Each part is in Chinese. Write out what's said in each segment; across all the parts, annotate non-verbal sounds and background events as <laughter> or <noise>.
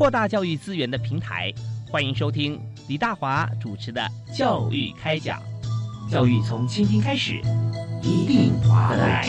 扩大教育资源的平台。欢迎收听李大华主持的《教育开讲》，教育从倾听开始，一定华来。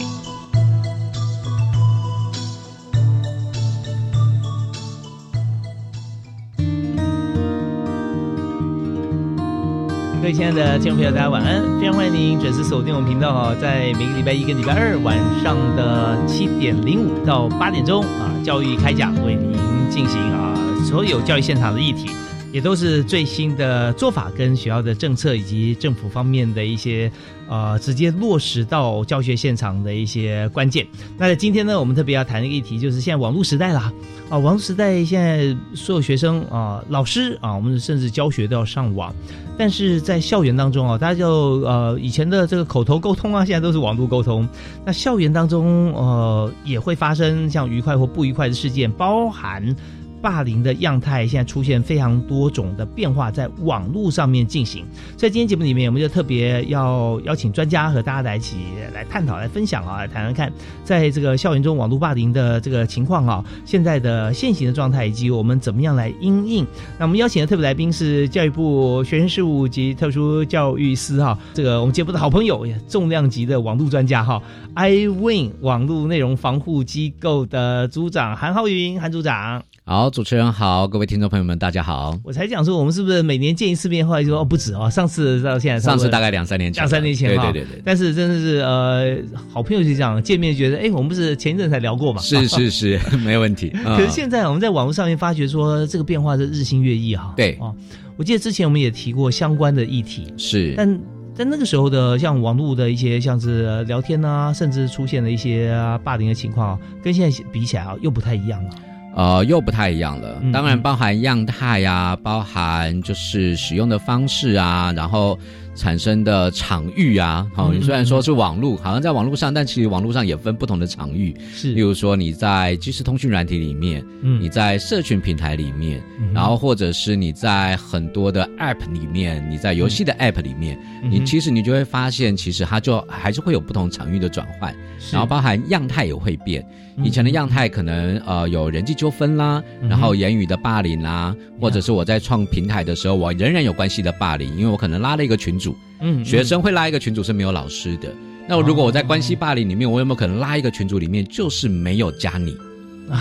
各位亲爱的听众朋友，大家晚安！非常欢迎您准时锁定我们频道哈，在每个礼拜一跟礼拜二晚上的七点零五到八点钟啊，教育开讲为您进行啊所有教育现场的议题。也都是最新的做法跟学校的政策以及政府方面的一些呃直接落实到教学现场的一些关键。那今天呢，我们特别要谈的议题就是现在网络时代啦啊，网络时代现在所有学生啊、老师啊，我们甚至教学都要上网，但是在校园当中啊，大家就呃以前的这个口头沟通啊，现在都是网络沟通。那校园当中呃也会发生像愉快或不愉快的事件，包含。霸凌的样态现在出现非常多种的变化，在网络上面进行。在今天节目里面，我们就特别要邀请专家和大家来一起来探讨、来分享啊，来谈谈看，在这个校园中网络霸凌的这个情况啊，现在的现行的状态，以及我们怎么样来应应。那我们邀请的特别来宾是教育部学生事务及特殊教育司哈，这个我们节目的好朋友，重量级的网络专家哈，iWin 网络内容防护机构的组长韩浩云，韩组长。好，主持人好，各位听众朋友们，大家好。我才讲说，我们是不是每年见一次面？后来就说哦，不止哦，上次到现在，上次大概两三年前，两三年前对对对对。但是真的是呃，好朋友就这样见面，觉得哎，我们不是前一阵才聊过嘛？是是是，<laughs> 没有问题。<laughs> 可是现在我们在网络上面发觉说，这个变化是日新月异哈。对哦，我记得之前我们也提过相关的议题，是。但在那个时候的像网络的一些像是聊天啊，甚至出现了一些霸凌的情况，跟现在比起来啊，又不太一样了。呃，又不太一样了。当然，包含样态呀，包含就是使用的方式啊，然后产生的场域啊。好，你虽然说是网络，好像在网络上，但其实网络上也分不同的场域。是，例如说你在即时通讯软体里面，嗯，你在社群平台里面，然后或者是你在很多的 App 里面，你在游戏的 App 里面，你其实你就会发现，其实它就还是会有不同场域的转换，然后包含样态也会变。以前的样态可能呃有人际纠纷啦，然后言语的霸凌啦，或者是我在创平台的时候，我仍然有关系的霸凌，因为我可能拉了一个群主，嗯，学生会拉一个群主是没有老师的，那如果我在关系霸凌里面，我有没有可能拉一个群组里面就是没有加你，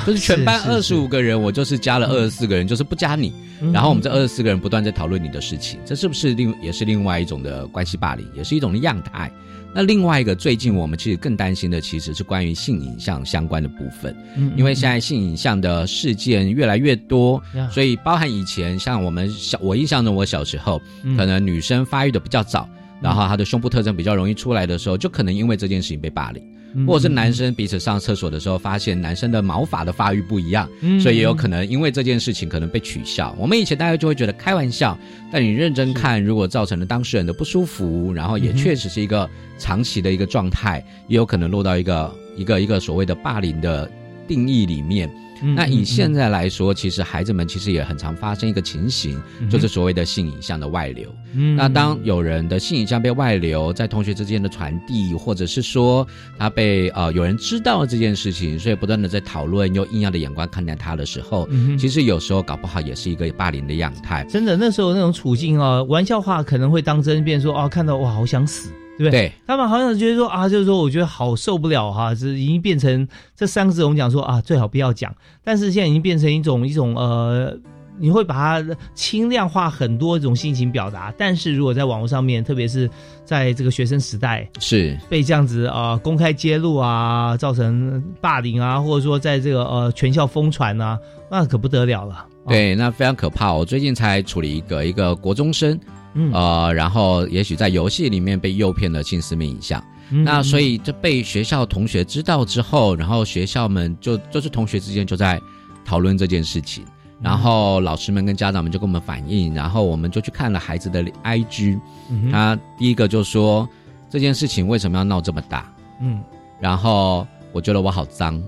就是全班二十五个人，我就是加了二十四个人，就是不加你，然后我们这二十四个人不断在讨论你的事情，这是不是另也是另外一种的关系霸凌，也是一种的样态？那另外一个，最近我们其实更担心的，其实是关于性影像相关的部分，因为现在性影像的事件越来越多，所以包含以前像我们小，我印象中我小时候，可能女生发育的比较早，然后她的胸部特征比较容易出来的时候，就可能因为这件事情被霸凌。或者是男生彼此上厕所的时候，发现男生的毛发的发育不一样，所以也有可能因为这件事情可能被取笑。我们以前大家就会觉得开玩笑，但你认真看，如果造成了当事人的不舒服，然后也确实是一个长期的一个状态，也有可能落到一个一个一个所谓的霸凌的定义里面。那以现在来说，其实孩子们其实也很常发生一个情形，就是所谓的性影像的外流。那当有人的性影像被外流，在同学之间的传递，或者是说他被呃有人知道这件事情，所以不断的在讨论，用异样的眼光看待他的时候，其实有时候搞不好也是一个霸凌的样态。真的，那时候那种处境哦，玩笑话可能会当真，变说哦，看到哇，好想死。对不对？他们好像觉得说啊，就是说，我觉得好受不了哈，是已经变成这三个字，我们讲说啊，最好不要讲。但是现在已经变成一种一种呃，你会把它轻量化很多种心情表达。但是如果在网络上面，特别是在这个学生时代，是被这样子啊公开揭露啊，造成霸凌啊，或者说在这个呃全校疯传啊，那可不得了了。对，那非常可怕。我最近才处理一个一个国中生。嗯。呃，然后也许在游戏里面被诱骗了性私密影像，那所以就被学校同学知道之后，然后学校们就就是同学之间就在讨论这件事情，然后老师们跟家长们就跟我们反映，然后我们就去看了孩子的 IG，他第一个就说这件事情为什么要闹这么大？嗯，然后我觉得我好脏，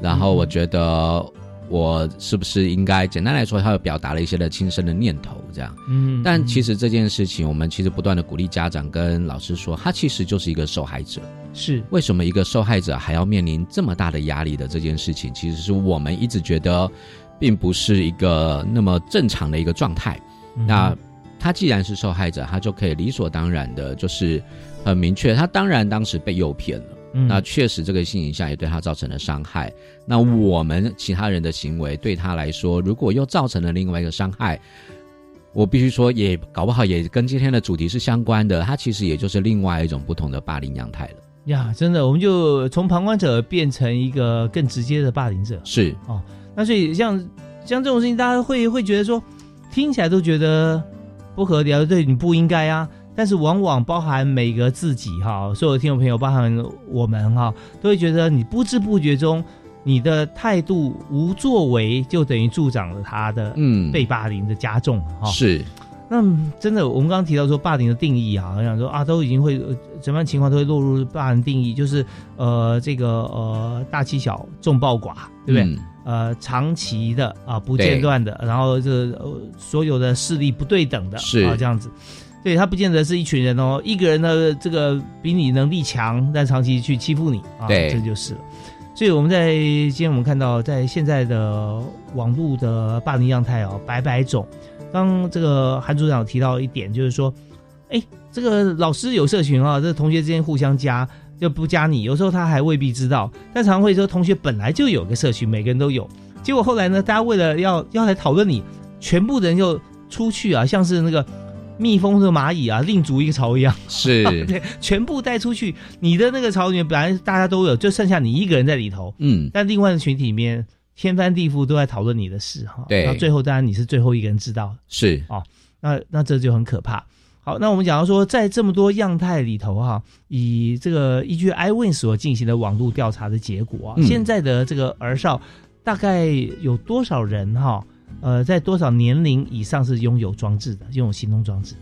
然后我觉得。我是不是应该简单来说，他有表达了一些的轻生的念头，这样。嗯。但其实这件事情，我们其实不断的鼓励家长跟老师说，他其实就是一个受害者。是。为什么一个受害者还要面临这么大的压力的这件事情，其实是我们一直觉得，并不是一个那么正常的一个状态。那他既然是受害者，他就可以理所当然的，就是很明确，他当然当时被诱骗了。那确实，这个性影像也对他造成了伤害。那我们其他人的行为对他来说，如果又造成了另外一个伤害，我必须说，也搞不好也跟今天的主题是相关的。他其实也就是另外一种不同的霸凌样态了。呀，真的，我们就从旁观者变成一个更直接的霸凌者。是哦，那所以像像这种事情，大家会会觉得说，听起来都觉得不合理，对你不应该啊。但是往往包含每个自己哈，所有的听众朋友，包含我们哈，都会觉得你不知不觉中，你的态度无作为，就等于助长了他的嗯被霸凌的加重哈。是，那真的，我们刚刚提到说霸凌的定义啊，我想说啊，都已经会什么样情况都会落入霸凌定义，就是呃这个呃大欺小、众暴寡，对不对？呃，长期的啊不间断的，然后这呃所有的势力不对等的啊这样子。对他不见得是一群人哦，一个人的这个比你能力强，但长期去欺负你啊，这就是了。所以我们在今天我们看到，在现在的网络的霸凌样态哦，百百种。刚这个韩组长提到一点，就是说，哎，这个老师有社群啊，这同学之间互相加就不加你，有时候他还未必知道。但常会说，同学本来就有个社群，每个人都有。结果后来呢，大家为了要要来讨论你，全部人就出去啊，像是那个。蜜蜂和蚂蚁啊，另组一个巢一样，是 <laughs> 对，全部带出去。你的那个巢里面本来大家都有，就剩下你一个人在里头。嗯，但另外的群体里面天翻地覆都在讨论你的事哈。对，那最后当然你是最后一个人知道。是哦，那那这就很可怕。好，那我们讲到说，在这么多样态里头哈，以这个依据 iWin 所进行的网络调查的结果啊，现在的这个儿少大概有多少人哈？呃，在多少年龄以上是拥有装置的，拥有行动装置？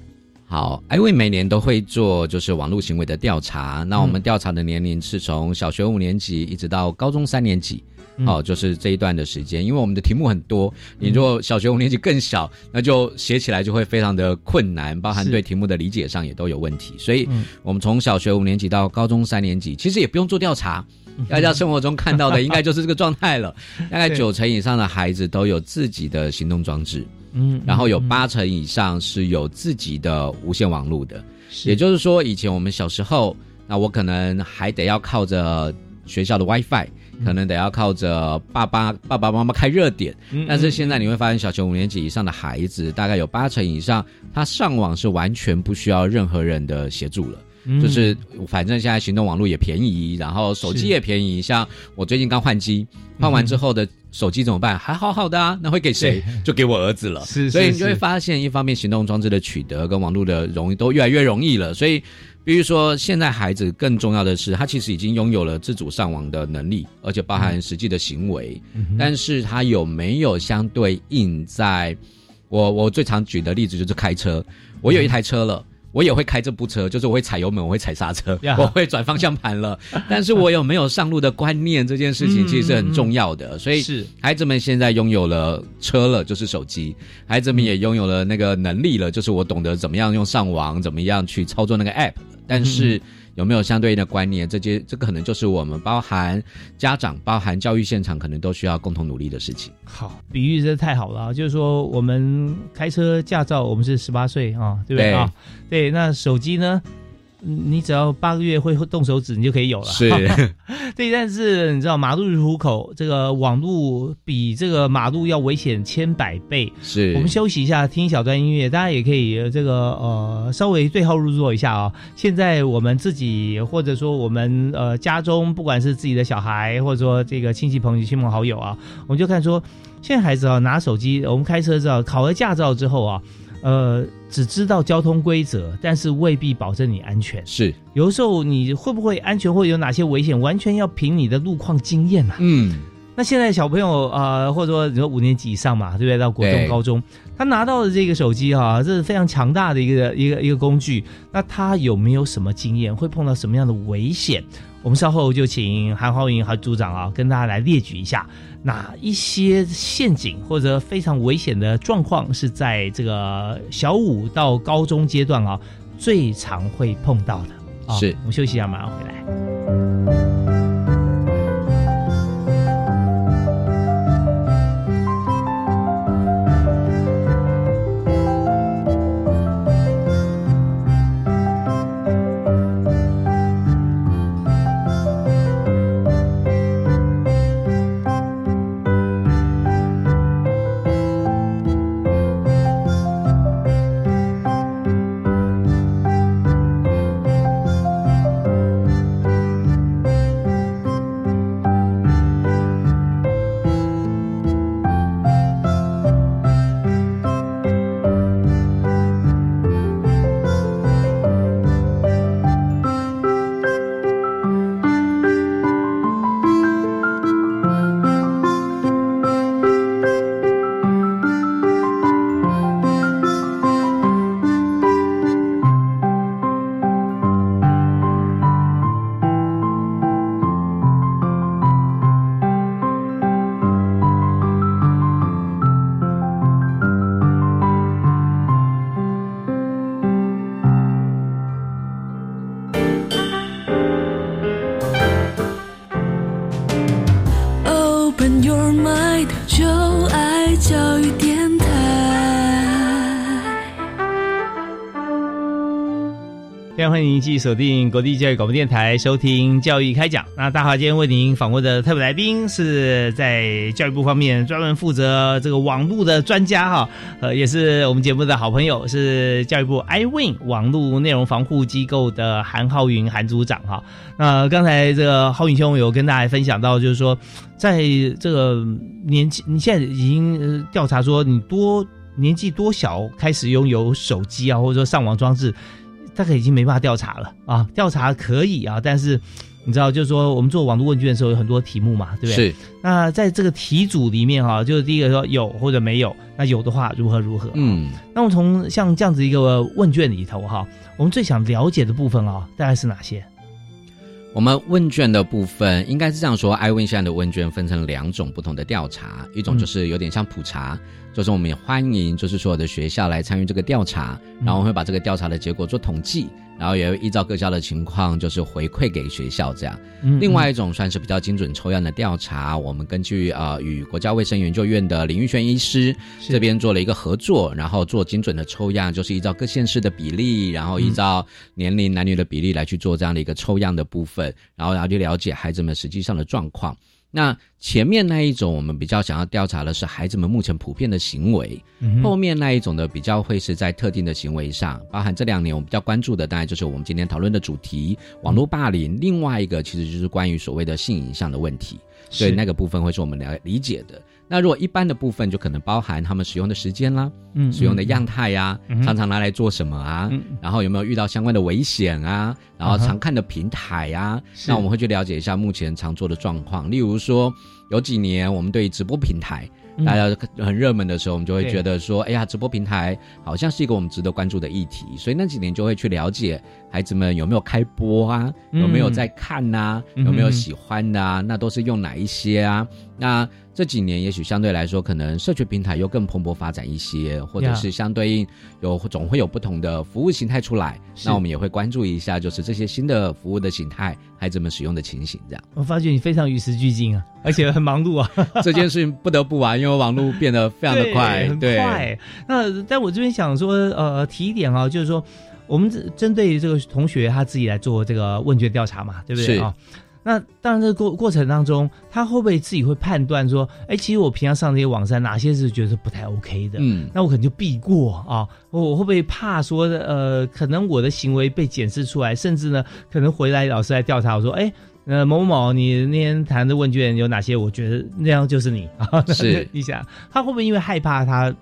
好，因为每年都会做就是网络行为的调查，那我们调查的年龄是从小学五年级一直到高中三年级，哦，就是这一段的时间。因为我们的题目很多，你如果小学五年级更小，那就写起来就会非常的困难，包含对题目的理解上也都有问题。所以，我们从小学五年级到高中三年级，其实也不用做调查。<laughs> 大家生活中看到的 <laughs> 应该就是这个状态了。大概九成以上的孩子都有自己的行动装置，嗯，然后有八成以上是有自己的无线网络的。也就是说，以前我们小时候，那我可能还得要靠着学校的 WiFi，可能得要靠着爸爸爸爸妈妈开热点。但是现在你会发现，小学五年级以上的孩子，大概有八成以上，他上网是完全不需要任何人的协助了。就是反正现在行动网络也便宜，然后手机也便宜。像我最近刚换机，换完之后的手机怎么办？还好好的啊，那会给谁？<laughs> 就给我儿子了。是，所以你就会发现，一方面行动装置的取得跟网络的容易都越来越容易了。所以，比如说现在孩子更重要的是，他其实已经拥有了自主上网的能力，而且包含实际的行为。但是他有没有相对应在？我我最常举的例子就是开车，我有一台车了。我也会开这部车，就是我会踩油门，我会踩刹车，我会转方向盘了。<laughs> 但是我有没有上路的观念，这件事情其实是很重要的。所以，是孩子们现在拥有了车了，就是手机；孩子们也拥有了那个能力了，就是我懂得怎么样用上网，怎么样去操作那个 app。但是。有没有相对应的观念？这些这个可能就是我们包含家长、包含教育现场，可能都需要共同努力的事情。好，比喻真的太好了，就是说我们开车驾照，我们是十八岁啊，对不对啊？对，那手机呢？你只要八个月会动手指，你就可以有了。是，<laughs> 对。但是你知道，马路入口这个网路比这个马路要危险千百倍。是。我们休息一下，听一小段音乐，大家也可以这个呃稍微对号入座一下啊。现在我们自己或者说我们呃家中，不管是自己的小孩，或者说这个亲戚朋友、亲朋好友啊，我们就看说，现在孩子啊拿手机，我们开车知道考了驾照之后啊。呃，只知道交通规则，但是未必保证你安全。是，有的时候你会不会安全，或有哪些危险，完全要凭你的路况经验嘛。嗯，那那现在小朋友啊，或者说你说五年级以上嘛，对不对？到国中、高中，他拿到的这个手机哈，这是非常强大的一个一个一个工具。那他有没有什么经验？会碰到什么样的危险？我们稍后就请韩浩云韩组长啊，跟大家来列举一下哪一些陷阱或者非常危险的状况是在这个小五到高中阶段啊最常会碰到的。是，我们休息一下，马上回来。继续锁定国际教育广播电台，收听教育开讲。那大华今天为您访问的特别来宾是在教育部方面专门负责这个网络的专家哈，呃，也是我们节目的好朋友，是教育部 iWin 网络内容防护机构的韩浩云韩组长哈。那刚才这个浩云兄有跟大家分享到，就是说在这个年纪，你现在已经调查说你多年纪多小开始拥有手机啊，或者说上网装置。大概已经没办法调查了啊，调查可以啊，但是你知道，就是说我们做网络问卷的时候有很多题目嘛，对不对？是。那在这个题组里面哈，就是第一个说有或者没有，那有的话如何如何？嗯。那么从像这样子一个问卷里头哈，我们最想了解的部分啊，大概是哪些？我们问卷的部分应该是这样说：，iWin 现在的问卷分成两种不同的调查，一种就是有点像普查。就是我们也欢迎，就是所有的学校来参与这个调查，然后会把这个调查的结果做统计，然后也会依照各校的情况，就是回馈给学校这样。另外一种算是比较精准抽样的调查，我们根据呃与国家卫生研究院的林玉轩医师这边做了一个合作，然后做精准的抽样，就是依照各县市的比例，然后依照年龄男女的比例来去做这样的一个抽样的部分，然后然后去了解孩子们实际上的状况。那前面那一种，我们比较想要调查的是孩子们目前普遍的行为；后面那一种的比较会是在特定的行为上，包含这两年我们比较关注的，当然就是我们今天讨论的主题——网络霸凌。另外一个其实就是关于所谓的性影像的问题，所以那个部分会是我们了理解的。那如果一般的部分，就可能包含他们使用的时间啦，嗯，使用的样态呀，常常拿来做什么啊，然后有没有遇到相关的危险啊，然后常看的平台呀，那我们会去了解一下目前常做的状况。例如说，有几年我们对直播平台。大家很热门的时候，我们就会觉得说，哎呀，直播平台好像是一个我们值得关注的议题，所以那几年就会去了解孩子们有没有开播啊，有没有在看呐，有没有喜欢的啊，那都是用哪一些啊？那这几年也许相对来说，可能社群平台又更蓬勃发展一些，或者是相对应有总会有不同的服务形态出来，那我们也会关注一下，就是这些新的服务的形态，孩子们使用的情形这样。我发觉你非常与时俱进啊，<laughs> 而且很忙碌啊，<laughs> <laughs> 这件事情不得不玩。因为网络变得非常的快，很快。那在我这边想说，呃，提一点啊，就是说，我们针对这个同学他自己来做这个问卷调查嘛，对不对啊？那当然，这个过过程当中，他会不会自己会判断说，哎，其实我平常上这些网站，哪些是觉得不太 OK 的？嗯，那我可能就避过啊。我会不会怕说，呃，可能我的行为被检视出来，甚至呢，可能回来老师来调查，我说，哎。呃，某某，你那天谈的问卷有哪些？我觉得那样就是你啊。是，<laughs> 你想，他会不会因为害怕他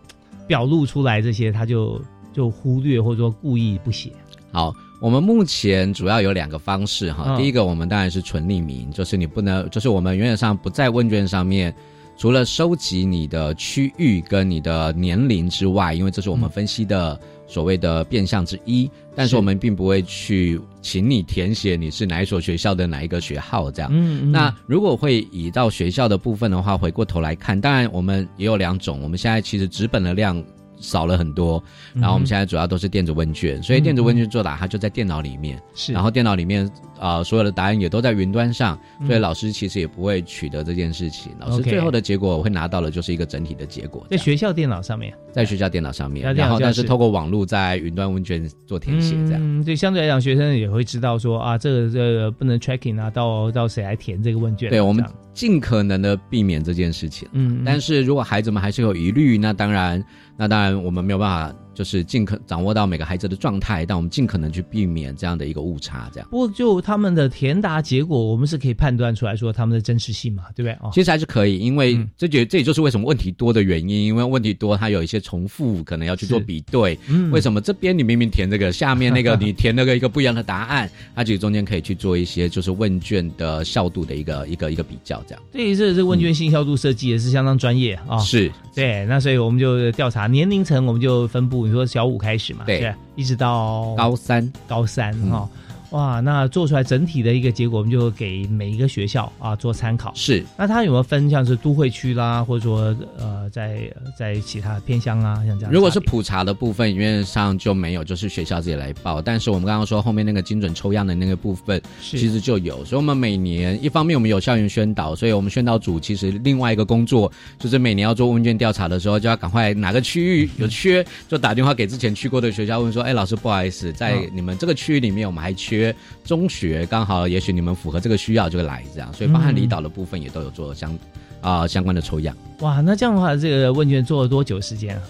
表露出来这些，他就就忽略或者说故意不写？好，我们目前主要有两个方式哈，第一个我们当然是纯匿名，就是你不能，就是我们原则上不在问卷上面，除了收集你的区域跟你的年龄之外，因为这是我们分析的所谓的变相之一，但是我们并不会去请你填写你是哪一所学校的哪一个学号这样。嗯，那如果会以到学校的部分的话，回过头来看，当然我们也有两种，我们现在其实纸本的量。少了很多，然后我们现在主要都是电子问卷，所以电子问卷作答它就在电脑里面，是，然后电脑里面啊所有的答案也都在云端上，所以老师其实也不会取得这件事情，老师最后的结果我会拿到的就是一个整体的结果，在学校电脑上面，在学校电脑上面，然后但是透过网络在云端问卷做填写，这样，嗯对，相对来讲学生也会知道说啊，这个这个不能 tracking 啊，到到谁来填这个问卷，对我们尽可能的避免这件事情，嗯，但是如果孩子们还是有疑虑，那当然。那当然，我们没有办法。就是尽可掌握到每个孩子的状态，但我们尽可能去避免这样的一个误差。这样，不过就他们的填答结果，我们是可以判断出来说他们的真实性嘛，对不对？哦，其实还是可以，因为这就这也就是为什么问题多的原因，因为问题多，它有一些重复，可能要去做比对。嗯，为什么这边你明明填这个，下面那个你填那个一个不一样的答案？它其实中间可以去做一些就是问卷的效度的一个一个一个比较。这样，对，这这问卷信效度设计也是相当专业啊。是，对，那所以我们就调查年龄层，我们就分布，你说小五开始嘛。对，一直到高三，高三哈。哇，那做出来整体的一个结果，我们就给每一个学校啊做参考。是，那它有没有分像是都会区啦，或者说呃，在在其他偏乡啊，像这样？如果是普查的部分，原则上就没有，就是学校自己来报。但是我们刚刚说后面那个精准抽样的那个部分，其实就有。所以我们每年一方面我们有校园宣导，所以我们宣导组其实另外一个工作就是每年要做问卷调查的时候，就要赶快哪个区域有缺，就打电话给之前去过的学校问说：“哎，老师不好意思，在你们这个区域里面，我们还缺。”中学刚好，也许你们符合这个需要就来这样，所以包含离岛的部分也都有做相啊相关的抽样。哇，那这样的话，这个问卷做了多久时间啊？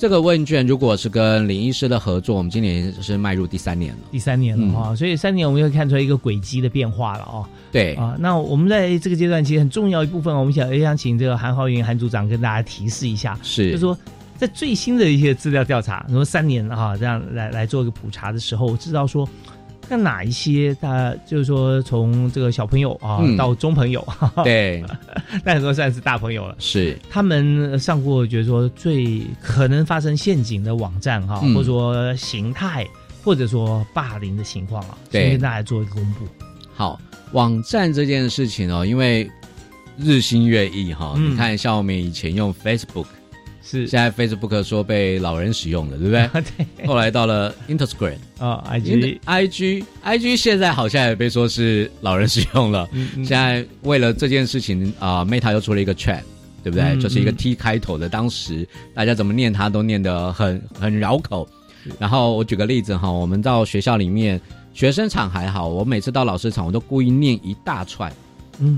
这个问卷如果是跟林医师的合作，我们今年是迈入第三年了。第三年了哈，所以三年我们又看出来一个轨迹的变化了哦。对啊，那我们在这个阶段其实很重要一部分，我们想也想请这个韩浩云韩组长跟大家提示一下，是就说在最新的一些资料调查，说三年啊这样来来做一个普查的时候，知道说。那哪一些？他就是说，从这个小朋友啊到中朋友，<laughs> 对，那说算是大朋友了。是他们上过，觉得说最可能发生陷阱的网站哈，或者说形态，或者说霸凌的情况啊，先跟大家做一个公布。好，网站这件事情哦，因为日新月异哈，你看像我们以前用 Facebook。是，现在 Facebook 说被老人使用了，对不对？<laughs> 对。后来到了 Instagram 啊，IG，IG，IG，现在好像也被说是老人使用了。现在为了这件事情啊，Meta 又出了一个 Chat，对不对？就是一个 T 开头的，当时大家怎么念它都念得很很绕口。然后我举个例子哈，我们到学校里面，学生场还好，我每次到老师场，我都故意念一大串，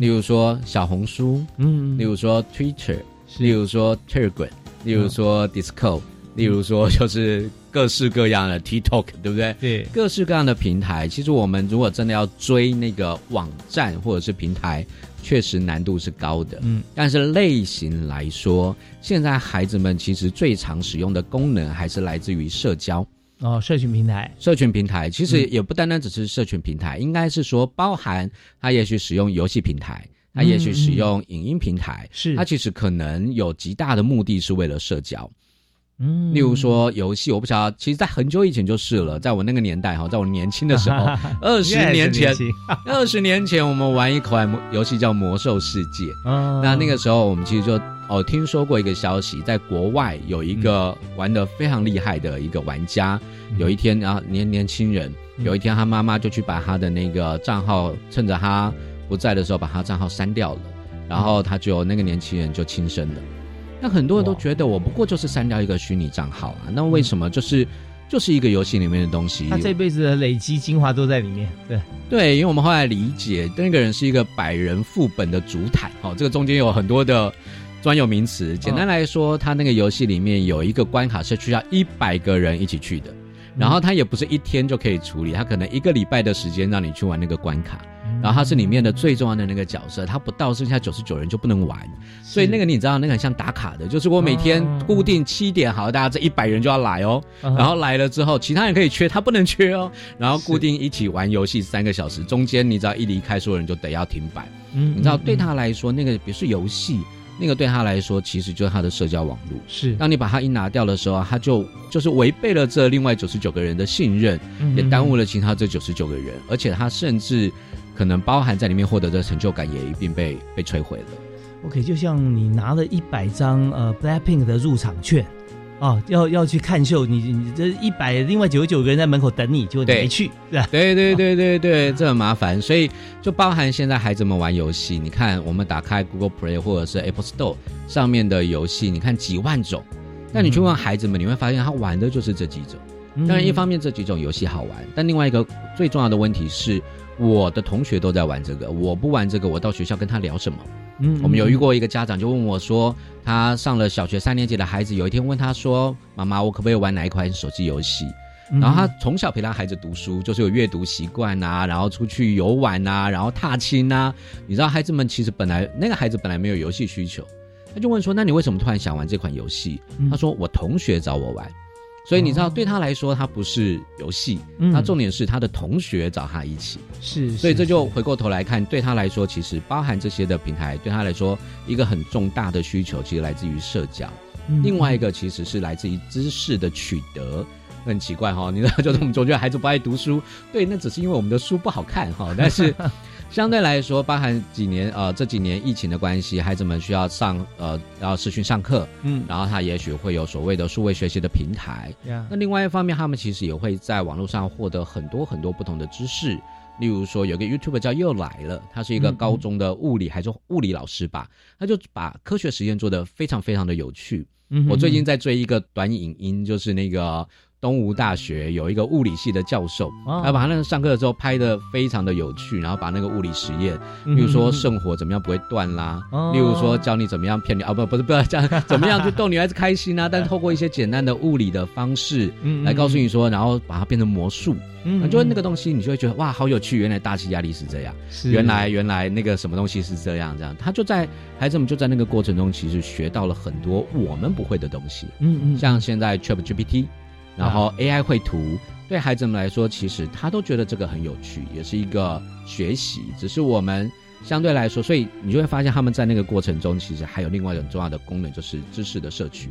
例如说小红书，嗯，例如说 Twitter，例如说 Telegram。例如说 Discord，例如说就是各式各样的 TikTok，对不对？对，各式各样的平台，其实我们如果真的要追那个网站或者是平台，确实难度是高的。嗯，但是类型来说，现在孩子们其实最常使用的功能还是来自于社交哦，社群平台。社群平台其实也不单单只是社群平台，应该是说包含他也许使用游戏平台。他也许使用影音平台，是。他其实可能有极大的目的是为了社交，嗯，例如说游戏，我不晓得，其实，在很久以前就是了，在我那个年代哈，在我年轻的时候，<laughs> 二十年前，二十年前我们玩一款游戏叫《魔兽世界》，那那个时候我们其实就哦听说过一个消息，在国外有一个玩的非常厉害的一个玩家，有一天啊年年轻人，有一天他妈妈就去把他的那个账号，趁着他。不在的时候把他账号删掉了，然后他就那个年轻人就轻生了。那很多人都觉得我不过就是删掉一个虚拟账号啊，那为什么就是就是一个游戏里面的东西？他这辈子的累积精华都在里面。对对，因为我们后来理解，那个人是一个百人副本的主坦。哦，这个中间有很多的专有名词。简单来说，他那个游戏里面有一个关卡是需要一百个人一起去的，然后他也不是一天就可以处理，他可能一个礼拜的时间让你去玩那个关卡。然后他是里面的最重要的那个角色，他不到剩下九十九人就不能玩，所以那个你知道那个很像打卡的，就是我每天固定七点，好，大家这一百人就要来哦，然后来了之后，其他人可以缺，他不能缺哦，然后固定一起玩游戏三个小时，中间你只要一离开，所有人就得要停摆，嗯，你知道对他来说那个不是游戏。那个对他来说，其实就是他的社交网络。是，当你把它一拿掉的时候，他就就是违背了这另外九十九个人的信任，也耽误了其他这九十九个人，而且他甚至可能包含在里面获得的成就感也一并被被摧毁了。OK，就像你拿了一百张呃 Blackpink 的入场券。哦，要要去看秀，你你这一百，另外九十九个人在门口等你，就没去，是吧？对对对对对，这很麻烦，所以就包含现在孩子们玩游戏，你看我们打开 Google Play 或者是 Apple Store 上面的游戏，你看几万种，那你去问孩子们，你会发现他玩的就是这几种。当然，一方面这几种游戏好玩，但另外一个最重要的问题是，我的同学都在玩这个，我不玩这个，我到学校跟他聊什么？嗯，我们有遇过一个家长就问我说，他上了小学三年级的孩子，有一天问他说：“妈妈，我可不可以玩哪一款手机游戏？”然后他从小陪他孩子读书，就是有阅读习惯呐，然后出去游玩呐，然后踏青呐。你知道，孩子们其实本来那个孩子本来没有游戏需求，他就问说：“那你为什么突然想玩这款游戏？”他说：“我同学找我玩。”所以你知道，对他来说，他不是游戏，他重点是他的同学找他一起。是，所以这就回过头来看，对他来说，其实包含这些的平台，对他来说，一个很重大的需求，其实来自于社交；另外一个其实是来自于知识的取得。很奇怪哈，你知道，就是我们总觉得孩子不爱读书，对，那只是因为我们的书不好看哈，但是。相对来说，包含几年呃这几年疫情的关系，孩子们需要上呃要视讯上课，嗯，然后他也许会有所谓的数位学习的平台。那另外一方面，他们其实也会在网络上获得很多很多不同的知识。例如说，有个 YouTube 叫又来了，他是一个高中的物理还是物理老师吧，他就把科学实验做得非常非常的有趣。我最近在追一个短影音，就是那个。东吴大学有一个物理系的教授，他把他那个上课的时候拍的非常的有趣，然后把那个物理实验，例如说圣火怎么样不会断啦，例如说教你怎么样骗你啊不不是不要这样 <laughs> 怎么样去逗女孩子开心啊，<laughs> 但透过一些简单的物理的方式来告诉你说，然后把它变成魔术，嗯，就那个东西你就会觉得哇好有趣，原来大气压力是这样，原来原来那个什么东西是这样这样，他就在孩子们就在那个过程中其实学到了很多我们不会的东西，嗯嗯，像现在 Chat GPT。然后 AI 绘图对孩子们来说，其实他都觉得这个很有趣，也是一个学习。只是我们相对来说，所以你就会发现他们在那个过程中，其实还有另外一种重要的功能，就是知识的摄取。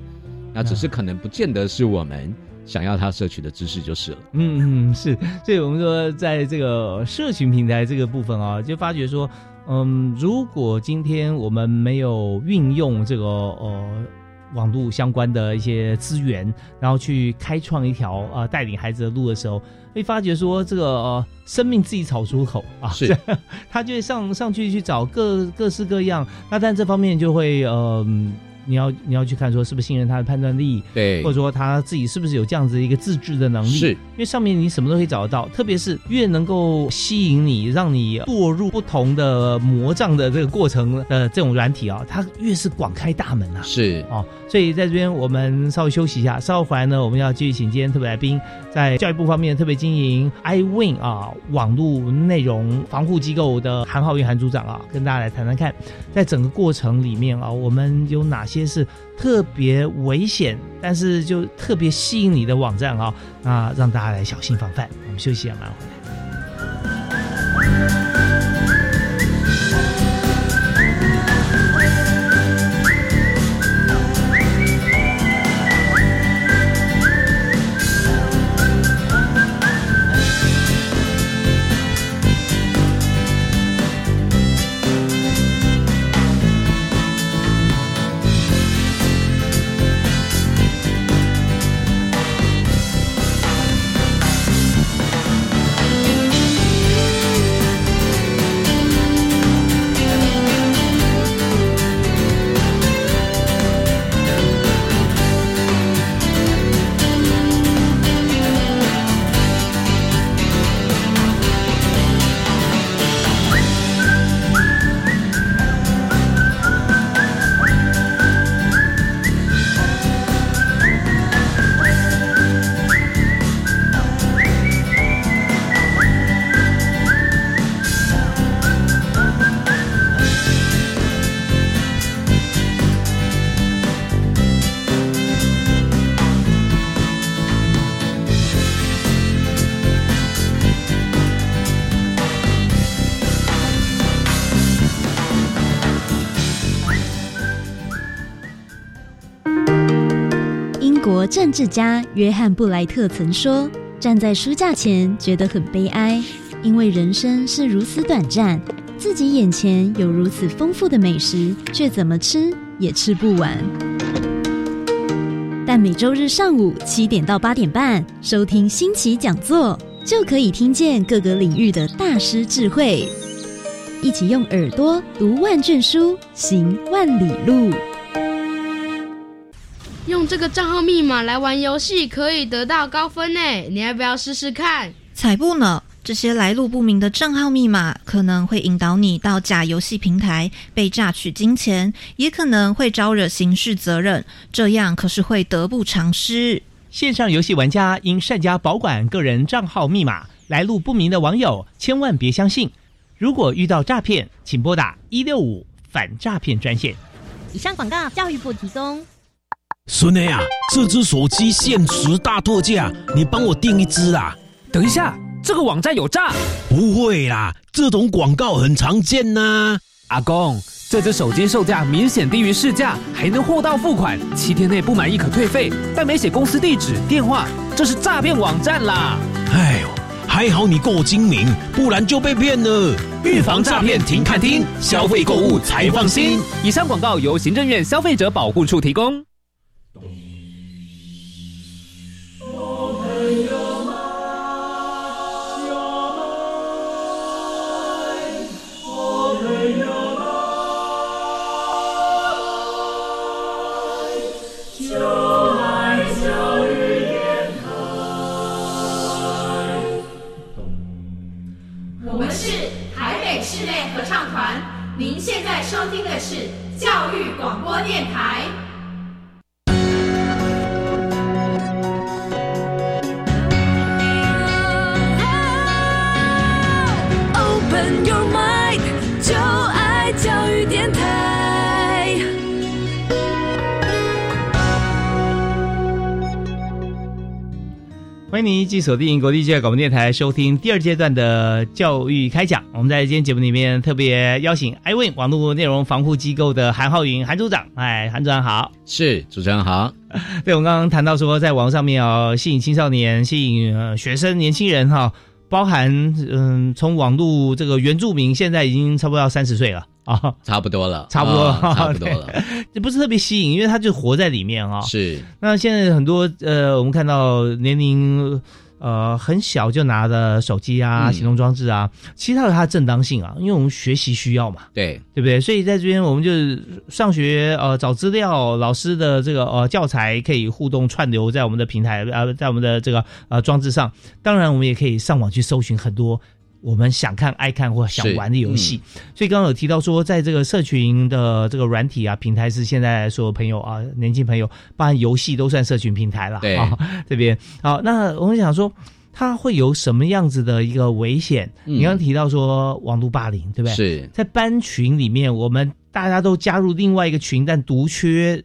那只是可能不见得是我们想要他摄取的知识就是了。嗯嗯，是。所以我们说，在这个社群平台这个部分啊，就发觉说，嗯，如果今天我们没有运用这个呃。网络相关的一些资源，然后去开创一条呃带领孩子的路的时候，会发觉说这个生命自己找出口啊，是，<laughs> 他就会上上去去找各各式各样，那但这方面就会呃。你要你要去看说是不是信任他的判断力，对，或者说他自己是不是有这样子一个自制的能力？是，因为上面你什么都可以找得到，特别是越能够吸引你，让你堕入不同的魔障的这个过程的这种软体啊，它越是广开大门啊。是哦，所以在这边我们稍微休息一下，稍后回来呢，我们要继续请今天特别来宾，在教育部方面特别经营 iWin 啊网络内容防护机构的韩浩云韩组长啊，跟大家来谈谈看，在整个过程里面啊，我们有哪些。是特别危险，但是就特别吸引你的网站啊，那让大家来小心防范。我们休息一下，马上回来。治家约翰布莱特曾说：“站在书架前觉得很悲哀，因为人生是如此短暂，自己眼前有如此丰富的美食，却怎么吃也吃不完。”但每周日上午七点到八点半收听新奇讲座，就可以听见各个领域的大师智慧，一起用耳朵读万卷书，行万里路。用这个账号密码来玩游戏可以得到高分呢，你要不要试试看？才不呢！这些来路不明的账号密码可能会引导你到假游戏平台被榨取金钱，也可能会招惹刑事责任，这样可是会得不偿失。线上游戏玩家应善加保管个人账号密码，来路不明的网友千万别相信。如果遇到诈骗，请拨打一六五反诈骗专线。以上广告，教育部提供。孙女啊，这只手机限时大特价，你帮我订一只啊！等一下，这个网站有诈？不会啦，这种广告很常见呐。阿公，这只手机售价明显低于市价，还能货到付款，七天内不满意可退费，但没写公司地址、电话，这是诈骗网站啦！哎呦，还好你够精明，不然就被骗了。预防诈骗，停看听，消费购物才放心。以上广告由行政院消费者保护处提供。去广播电台。欢迎您继续锁定国立教育广播电台，收听第二阶段的教育开讲。我们在今天节目里面特别邀请 iWin 网络内容防护机构的韩浩云韩组长。哎，韩组长好，是主持人好。<laughs> 对，我们刚刚谈到说，在网上面哦，吸引青少年、吸引学生、年轻人哈，包含嗯，从网络这个原住民，现在已经差不多要三十岁了。啊，差不多了，<laughs> <laughs> 差不多了，差不多了。这不是特别吸引，因为他就活在里面啊。是。那现在很多呃，我们看到年龄呃很小就拿的手机啊、行动装置啊，其实它有它的正当性啊，因为我们学习需要嘛。对，对不对？所以在这边我们就上学呃找资料，老师的这个呃教材可以互动串流在我们的平台呃，在我们的这个呃装置上。当然，我们也可以上网去搜寻很多。我们想看、爱看或想玩的游戏，所以刚刚有提到说，在这个社群的这个软体啊平台是现在所有朋友啊年轻朋友，包含游戏都算社群平台了。对，这边好，那我们想说，它会有什么样子的一个危险？你刚刚提到说网络霸凌，对不对？是在班群里面，我们大家都加入另外一个群，但独缺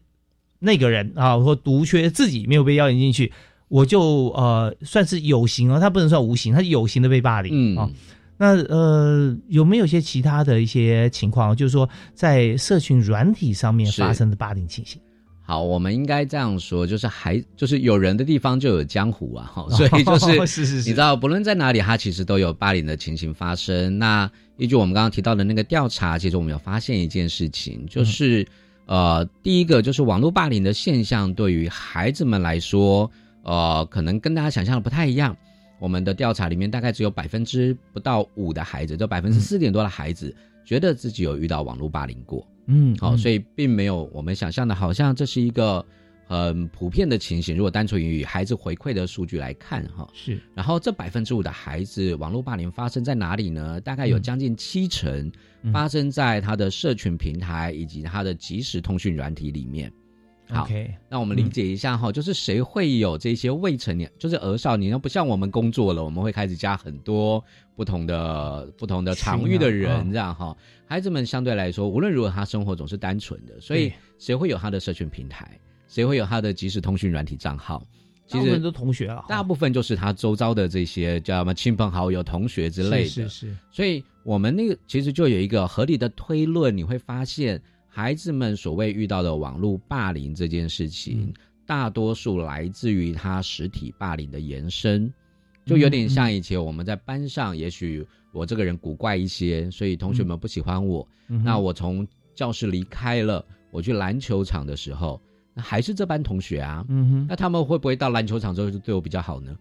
那个人啊，或独缺自己没有被邀请进去。我就呃算是有形啊，他不能算无形，他是有形的被霸凌啊。那呃有没有一些其他的一些情况，就是说在社群软体上面发生的霸凌情形？好，我们应该这样说，就是还就是有人的地方就有江湖啊，哈，所以就是 <laughs> 是是是，你知道不论在哪里，它其实都有霸凌的情形发生。那依据我们刚刚提到的那个调查，其实我们有发现一件事情，就是呃第一个就是网络霸凌的现象对于孩子们来说。呃，可能跟大家想象的不太一样。我们的调查里面，大概只有百分之不到五的孩子，就百分之四点多的孩子，觉得自己有遇到网络霸凌过。嗯，好，所以并没有我们想象的，好像这是一个很普遍的情形。如果单纯以孩子回馈的数据来看，哈，是。然后这百分之五的孩子，网络霸凌发生在哪里呢？大概有将近七成发生在他的社群平台以及他的即时通讯软体里面。好，那我们理解一下哈，就是谁会有这些未成年，就是儿少年，不像我们工作了，我们会开始加很多不同的、不同的场域的人，这样哈。孩子们相对来说，无论如何，他生活总是单纯的，所以谁会有他的社群平台，谁会有他的即时通讯软体账号？其实都同学啊，大部分就是他周遭的这些叫什么亲朋好友、同学之类的。是是。所以我们那个其实就有一个合理的推论，你会发现。孩子们所谓遇到的网络霸凌这件事情，大多数来自于他实体霸凌的延伸，就有点像以前我们在班上，也许我这个人古怪一些，所以同学们不喜欢我。那我从教室离开了，我去篮球场的时候，那还是这班同学啊。那他们会不会到篮球场之后就对我比较好呢？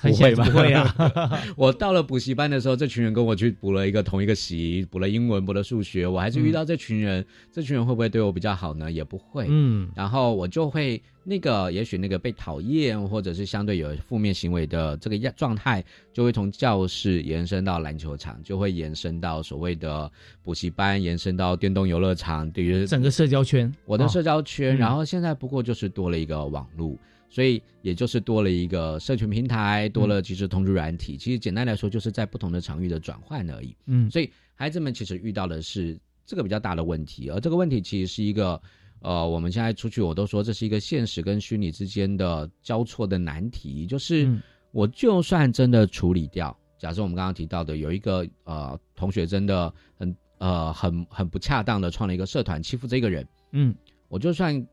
<laughs> 不会不会啊！<laughs> 我到了补习班的时候，这群人跟我去补了一个同一个习，补了英文，补了数学，我还是遇到这群人，这群人会不会对我比较好呢？也不会。嗯，然后我就会那个，也许那个被讨厌，或者是相对有负面行为的这个样状态，就会从教室延伸到篮球场，就会延伸到所谓的补习班，延伸到电动游乐场，对于整个社交圈，我的社交圈。然后现在不过就是多了一个网络。所以也就是多了一个社群平台，多了即时通知软体。其实简单来说，就是在不同的场域的转换而已。嗯，所以孩子们其实遇到的是这个比较大的问题，而这个问题其实是一个呃，我们现在出去我都说这是一个现实跟虚拟之间的交错的难题。就是我就算真的处理掉，假设我们刚刚提到的有一个呃同学真的很呃很很不恰当的创了一个社团欺负这个人，嗯，我就算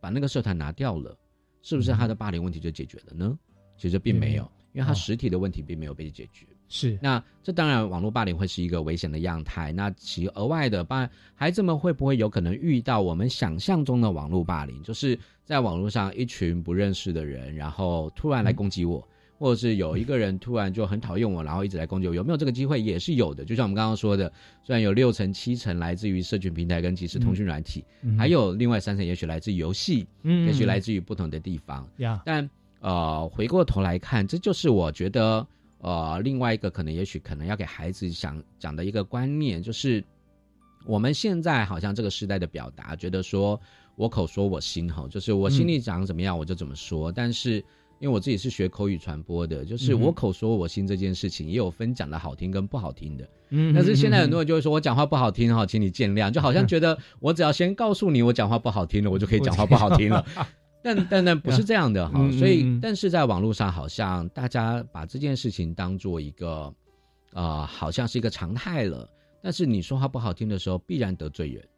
把那个社团拿掉了。是不是他的霸凌问题就解决了呢？其实并没有，因为他实体的问题并没有被解决。是，那这当然网络霸凌会是一个危险的样态。那其额外的，霸孩子们会不会有可能遇到我们想象中的网络霸凌？就是在网络上一群不认识的人，然后突然来攻击我。或者是有一个人突然就很讨厌我，然后一直来攻击我，有没有这个机会？也是有的。就像我们刚刚说的，虽然有六成七成来自于社群平台跟即时通讯软体，还有另外三成也许来自于游戏，嗯，也许来自于不同的地方。呀，但呃，回过头来看，这就是我觉得呃，另外一个可能，也许可能要给孩子想讲的一个观念，就是我们现在好像这个时代的表达，觉得说我口说我心哈，就是我心里想怎么样我就怎么说，但是。因为我自己是学口语传播的，就是我口说我心这件事情，也有分讲的好听跟不好听的。嗯，但是现在很多人就会说我讲话不好听哈，请你见谅，就好像 <laughs> 觉得我只要先告诉你我讲话不好听了，我就可以讲话不好听了。<laughs> 但但但不是这样的哈，所以但是在网络上好像大家把这件事情当做一个啊，好像是一个常态了。但是你说话不好听的时候，必然得罪人，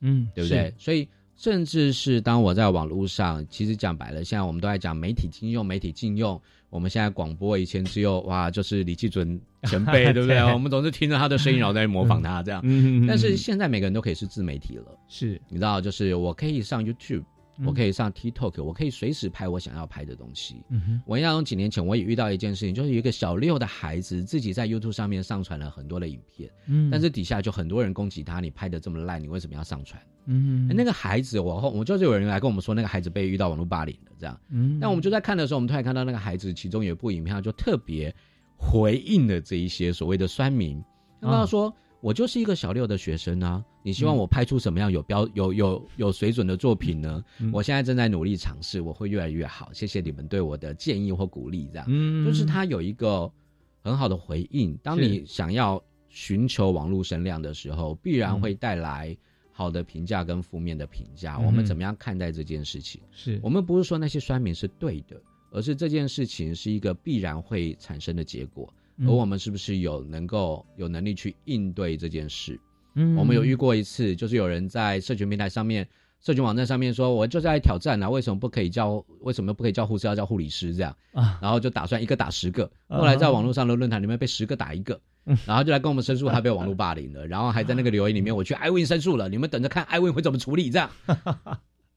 嗯，对不对？所以。甚至是当我在网络上，其实讲白了，现在我们都在讲媒体禁用，媒体禁用。我们现在广播以前只有哇，就是李继准前辈，<laughs> 对不对？我们总是听着他的声音，然后在模仿他这样。但是现在每个人都可以是自媒体了，是你知道，就是我可以上 YouTube。我可以上 TikTok，我可以随时拍我想要拍的东西。嗯我印象中几年前我也遇到一件事情，就是一个小六的孩子自己在 YouTube 上面上传了很多的影片，嗯，但是底下就很多人攻击他，你拍的这么烂，你为什么要上传？嗯，那个孩子，我后我就是有人来跟我们说，那个孩子被遇到网络霸凌了，这样。嗯，但我们就在看的时候，我们突然看到那个孩子，其中有一部影片就特别回应了这一些所谓的酸民，他说。我就是一个小六的学生啊，你希望我拍出什么样有标有有有水准的作品呢？我现在正在努力尝试，我会越来越好。谢谢你们对我的建议或鼓励，这样，就是他有一个很好的回应。当你想要寻求网络声量的时候，必然会带来好的评价跟负面的评价。我们怎么样看待这件事情？是我们不是说那些酸民是对的，而是这件事情是一个必然会产生的结果。而我们是不是有能够有能力去应对这件事？嗯，我们有遇过一次，就是有人在社群平台上面、社群网站上面说：“我就在挑战啊，为什么不可以叫？为什么不可以叫护士，要叫护理师？”这样啊，然后就打算一个打十个。后来在网络上的论坛里面被十个打一个，然后就来跟我们申诉他被网络霸凌了，然后还在那个留言里面 <laughs> 我去艾问申诉了，你们等着看艾问会怎么处理这样。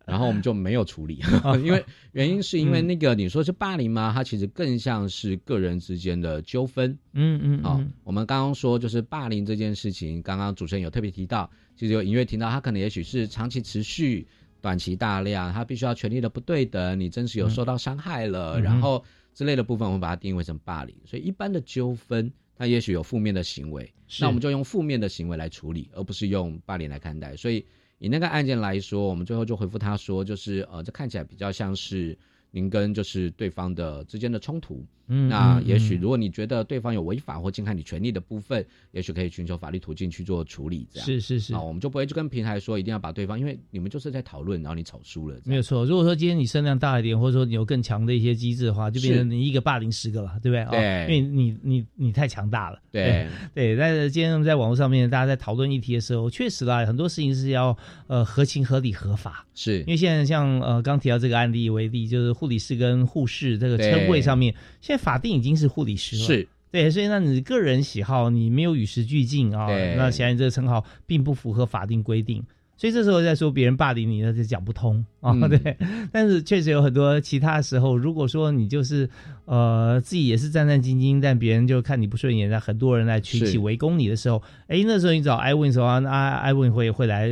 然后我们就没有处理，<laughs> <laughs> 因为原因是因为那个你说是霸凌吗？它其实更像是个人之间的纠纷。嗯嗯，好，我们刚刚说就是霸凌这件事情，刚刚主持人有特别提到，其实有隐约提到，他可能也许是长期持续、短期大量，他必须要权力的不对等，你真实有受到伤害了，然后之类的部分，我们把它定义为成霸凌。所以一般的纠纷，它也许有负面的行为，那我们就用负面的行为来处理，而不是用霸凌来看待。所以。以那个案件来说，我们最后就回复他说，就是呃，这看起来比较像是您跟就是对方的之间的冲突，嗯，那也许如果你觉得对方有违法或侵害你权利的部分，也许可以寻求法律途径去做处理。这样是是是，啊，我们就不会去跟平台说一定要把对方，因为你们就是在讨论，然后你吵输了。没有错。如果说今天你声量大一点，或者说你有更强的一些机制的话，就变成你一个霸凌十个了，对不对？对，因为你你你太强大了。对对。但是今天在网络上面，大家在讨论议题的时候，确实啦，很多事情是要呃合情合理合法。是因为现在像呃刚提到这个案例为例，就是护理师跟护士这个称谓上面，现在法定已经是。护理师了。是。对，所以那你个人喜好，你没有与时俱进啊，那显然这个称号并不符合法定规定，所以这时候再说别人霸凌你，那就讲不通啊。对，但是确实有很多其他时候，如果说你就是呃自己也是战战兢兢，但别人就看你不顺眼，那很多人来群起围攻你的时候，哎，那时候你找艾文时候啊，艾文会会来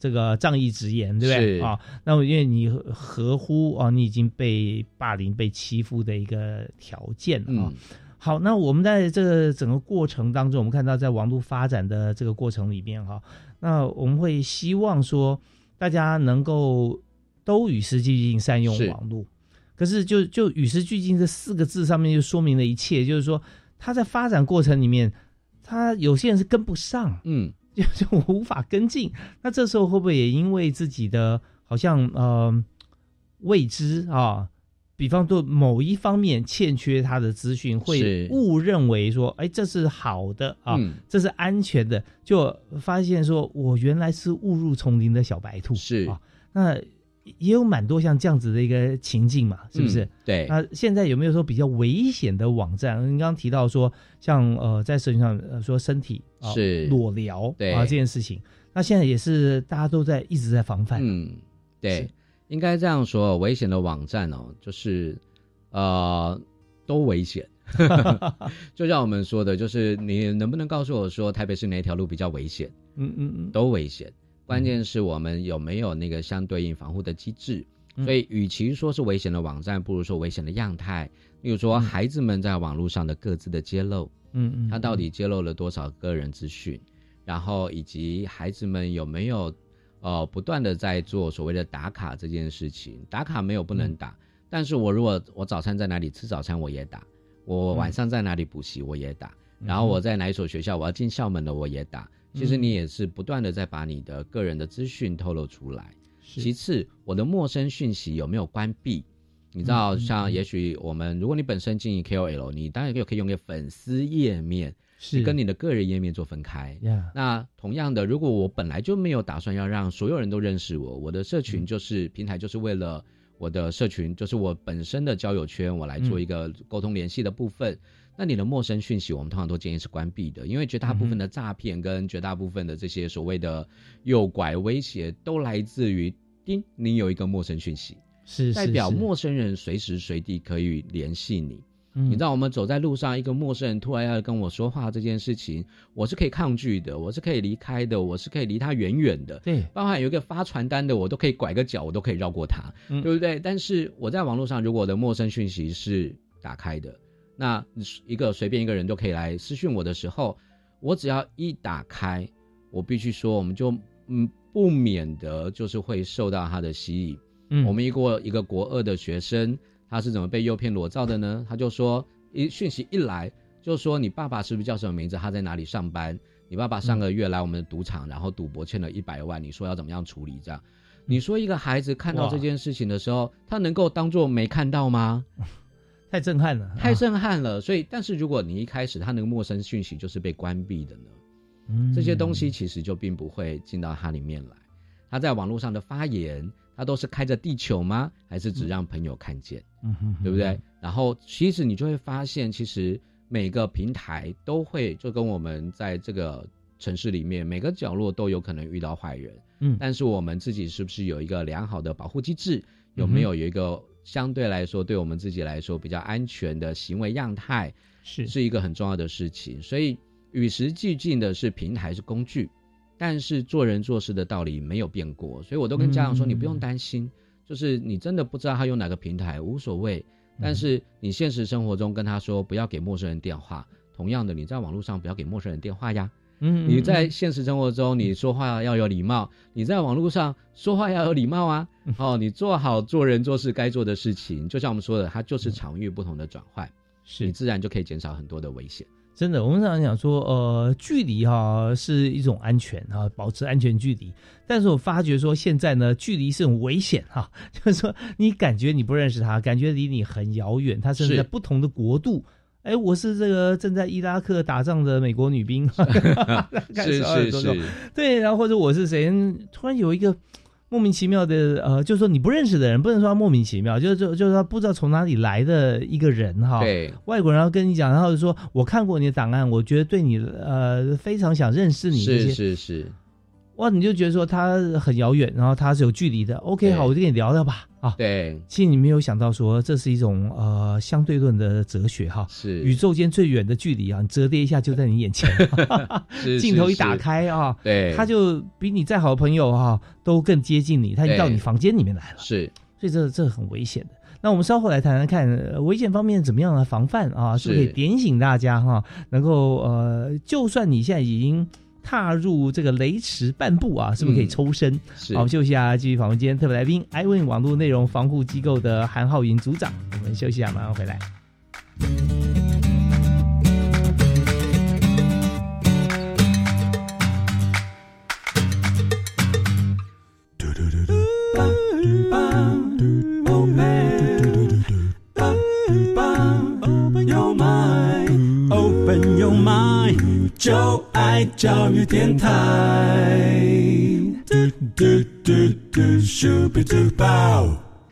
这个仗义直言，对不对啊？那么因为你合乎啊，你已经被霸凌、被欺负的一个条件啊。好，那我们在这个整个过程当中，我们看到在网络发展的这个过程里面，哈，那我们会希望说大家能够都与时俱进，善用网络。可是，就就与时俱进这四个字上面就说明了一切，就是说它在发展过程里面，它有些人是跟不上，嗯，就就无法跟进。那这时候会不会也因为自己的好像呃未知啊？比方说某一方面欠缺他的资讯，会误认为说，哎，这是好的啊，这是安全的，就发现说我原来是误入丛林的小白兔，是啊，那也有蛮多像这样子的一个情境嘛，是不是？对。那现在有没有说比较危险的网站？您刚刚提到说，像呃，在社群上说身体是裸聊对啊这件事情，那现在也是大家都在一直在防范，嗯，对。应该这样说，危险的网站哦，就是，呃，都危险。<laughs> <laughs> 就像我们说的，就是你能不能告诉我说，台北市哪条路比较危险？嗯嗯嗯，都危险。关键是我们有没有那个相对应防护的机制。所以，与其说是危险的网站，不如说危险的样态。例如说，孩子们在网络上的各自的揭露，嗯嗯，他到底揭露了多少个人资讯？然后，以及孩子们有没有？呃，不断的在做所谓的打卡这件事情，打卡没有不能打，但是我如果我早餐在哪里吃早餐，我也打；我晚上在哪里补习，我也打；然后我在哪一所学校，我要进校门了，我也打。其实你也是不断的在把你的个人的资讯透露出来。其次，我的陌生讯息有没有关闭？你知道，像也许我们，如果你本身经营 KOL，你当然可以用个粉丝页面。是跟你的个人页面做分开。那同样的，如果我本来就没有打算要让所有人都认识我，我的社群就是平台，就是为了我的社群，就是我本身的交友圈，我来做一个沟通联系的部分。那你的陌生讯息，我们通常都建议是关闭的，因为绝大部分的诈骗跟绝大部分的这些所谓的诱拐威胁，都来自于叮你有一个陌生讯息，是代表陌生人随时随地可以联系你。你知道我们走在路上，一个陌生人突然要跟我说话这件事情，我是可以抗拒的，我是可以离开的，我是可以离他远远的。对，包含有一个发传单的，我都可以拐个角，我都可以绕过他，对不对？但是我在网络上，如果我的陌生讯息是打开的，那一个随便一个人都可以来私讯我的时候，我只要一打开，我必须说，我们就嗯不免得就是会受到他的吸引。嗯，我们一个一个国二的学生。他是怎么被诱骗裸照的呢？他就说，一讯息一来，就说你爸爸是不是叫什么名字？他在哪里上班？你爸爸上个月来我们的赌场，然后赌博欠了一百万，你说要怎么样处理？这样，你说一个孩子看到这件事情的时候，他能够当做没看到吗？<laughs> 太震撼了，太震撼了。所以，但是如果你一开始他那个陌生讯息就是被关闭的呢？这些东西其实就并不会进到他里面来。他在网络上的发言。他都是开着地球吗？还是只让朋友看见？嗯哼，对不对？然后其实你就会发现，其实每个平台都会就跟我们在这个城市里面每个角落都有可能遇到坏人。嗯，但是我们自己是不是有一个良好的保护机制？有没有有一个相对来说对我们自己来说比较安全的行为样态？是是一个很重要的事情。所以与时俱进的是平台是工具。但是做人做事的道理没有变过，所以我都跟家长说，你不用担心，就是你真的不知道他用哪个平台无所谓。但是你现实生活中跟他说不要给陌生人电话，同样的你在网络上不要给陌生人电话呀。嗯，你在现实生活中你说话要有礼貌，你在网络上说话要有礼貌啊。哦，你做好做人做事该做的事情，就像我们说的，它就是场域不同的转换。是你自然就可以减少很多的危险。真的，我们常常讲说，呃，距离哈是一种安全啊，保持安全距离。但是我发觉说，现在呢，距离是很危险哈，<laughs> 就是说你感觉你不认识他，感觉离你很遥远，他甚至在不同的国度。哎，我是这个正在伊拉克打仗的美国女兵，<laughs> 是是是，对，然后或者我是谁，突然有一个。莫名其妙的，呃，就是说你不认识的人，不能说莫名其妙，就是就就是他不知道从哪里来的一个人哈。对，外国人要跟你讲，然后就说我看过你的档案，我觉得对你呃非常想认识你。是是是。哇，你就觉得说他很遥远，然后他是有距离的。OK，好，我就跟你聊聊吧。啊，对，其实你没有想到说这是一种呃相对论的哲学哈。是宇宙间最远的距离啊，你折叠一下就在你眼前。<laughs> <laughs> 镜头一打开啊，对，他就比你再好的朋友哈都更接近你，他已经到你房间里面来了。是，所以这这很危险的。那我们稍后来谈谈看危险方面怎么样来防范啊，是可以点醒大家哈，能够呃，就算你现在已经。踏入这个雷池半步啊，是不是可以抽身？好，休息下，继续访问今天特别来宾，iwin 网络内容防护机构的韩浩云组长。我们休息一下，马上回来。就爱教育电台。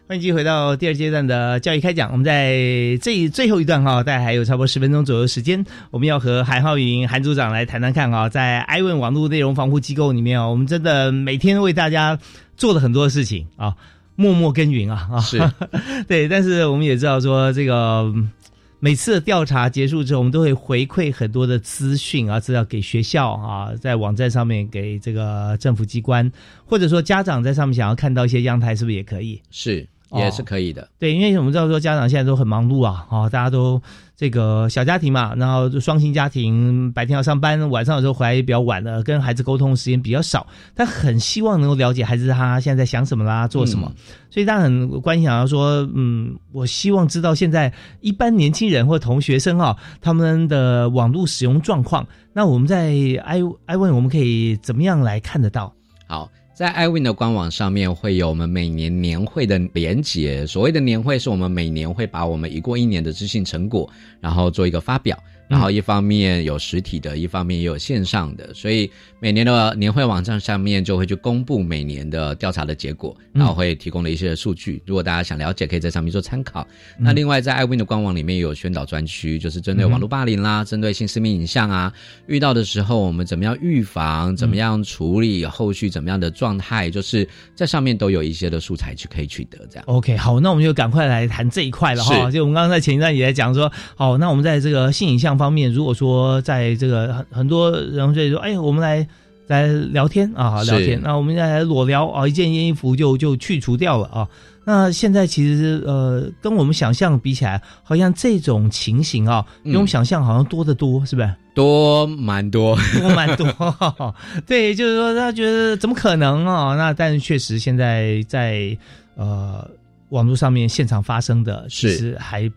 欢迎继续回到第二阶段的教育开讲。我们在这最后一段哈，大概还有差不多十分钟左右时间，我们要和韩浩云韩组长来谈谈看啊，在 i 问网络内容防护机构里面啊，我们真的每天为大家做了很多事情啊，默默耕耘啊啊，是 <laughs> 对，但是我们也知道说这个。每次的调查结束之后，我们都会回馈很多的资讯啊，资料给学校啊，在网站上面给这个政府机关，或者说家长在上面想要看到一些样态，是不是也可以？是。也是可以的，对，因为我们知道说家长现在都很忙碌啊，啊，大家都这个小家庭嘛，然后双薪家庭，白天要上班，晚上有时候回来也比较晚了，跟孩子沟通时间比较少，他很希望能够了解孩子他现在在想什么啦，做什么，所以大家很关心，想要说，嗯，我希望知道现在一般年轻人或同学生啊，他们的网络使用状况，那我们在 i i 问我们可以怎么样来看得到？好。在 iwin 的官网上面会有我们每年年会的连结。所谓的年会，是我们每年会把我们一过一年的知性成果，然后做一个发表。然后一方面有实体的，一方面也有线上的，所以每年的年会网站上面就会去公布每年的调查的结果，然后会提供了一些数据。如果大家想了解，可以在上面做参考。那另外在 iwin 的官网里面有宣导专区，就是针对网络霸凌啦，针对性私密影像啊，遇到的时候我们怎么样预防，怎么样处理，后续怎么样的状态，就是在上面都有一些的素材去可以取得。这样 OK，好，那我们就赶快来谈这一块了哈。就我们刚刚在前一段也在讲说，好，那我们在这个性影像。方面，如果说在这个很很多人会说，哎，我们来来聊天啊，聊天，那我们再来裸聊啊，一件衣服就就去除掉了啊。那现在其实呃，跟我们想象比起来，好像这种情形啊，比我们想象好像多得多，是不是？多蛮多，多蛮多。<laughs> 对，就是说他觉得怎么可能啊？那但是确实现在在呃网络上面现场发生的，其实还。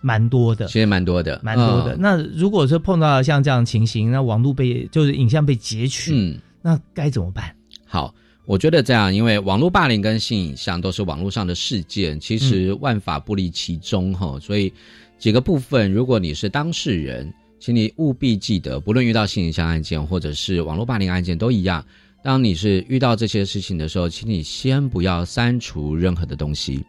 蛮多的，其实蛮多的，蛮多的。那如果说碰到像这样情形，那网络被就是影像被截取，嗯，那该怎么办？好，我觉得这样，因为网络霸凌跟性影像都是网络上的事件，其实万法不离其中哈。所以几个部分，如果你是当事人，请你务必记得，不论遇到性影像案件或者是网络霸凌案件都一样。当你是遇到这些事情的时候，请你先不要删除任何的东西。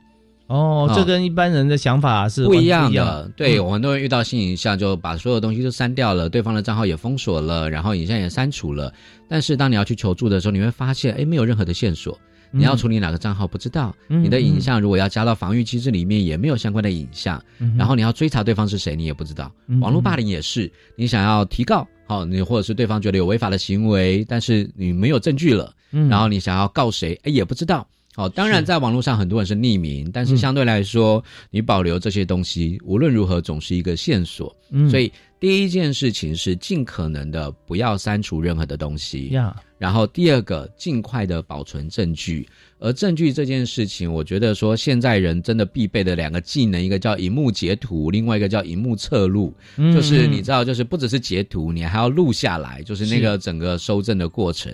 哦，这跟一般人的想法是不一样的。对，我很多人遇到新影像，就把所有东西都删掉了，对方的账号也封锁了，然后影像也删除了。但是当你要去求助的时候，你会发现，哎，没有任何的线索。你要处理哪个账号不知道，你的影像如果要加到防御机制里面，也没有相关的影像。然后你要追查对方是谁，你也不知道。网络霸凌也是，你想要提告，好，你或者是对方觉得有违法的行为，但是你没有证据了，然后你想要告谁，哎，也不知道。好，当然，在网络上很多人是匿名，但是相对来说，你保留这些东西，无论如何总是一个线索。所以第一件事情是尽可能的不要删除任何的东西，呀。然后第二个，尽快的保存证据。而证据这件事情，我觉得说现在人真的必备的两个技能，一个叫荧幕截图，另外一个叫荧幕侧录。就是你知道，就是不只是截图，你还要录下来，就是那个整个收证的过程。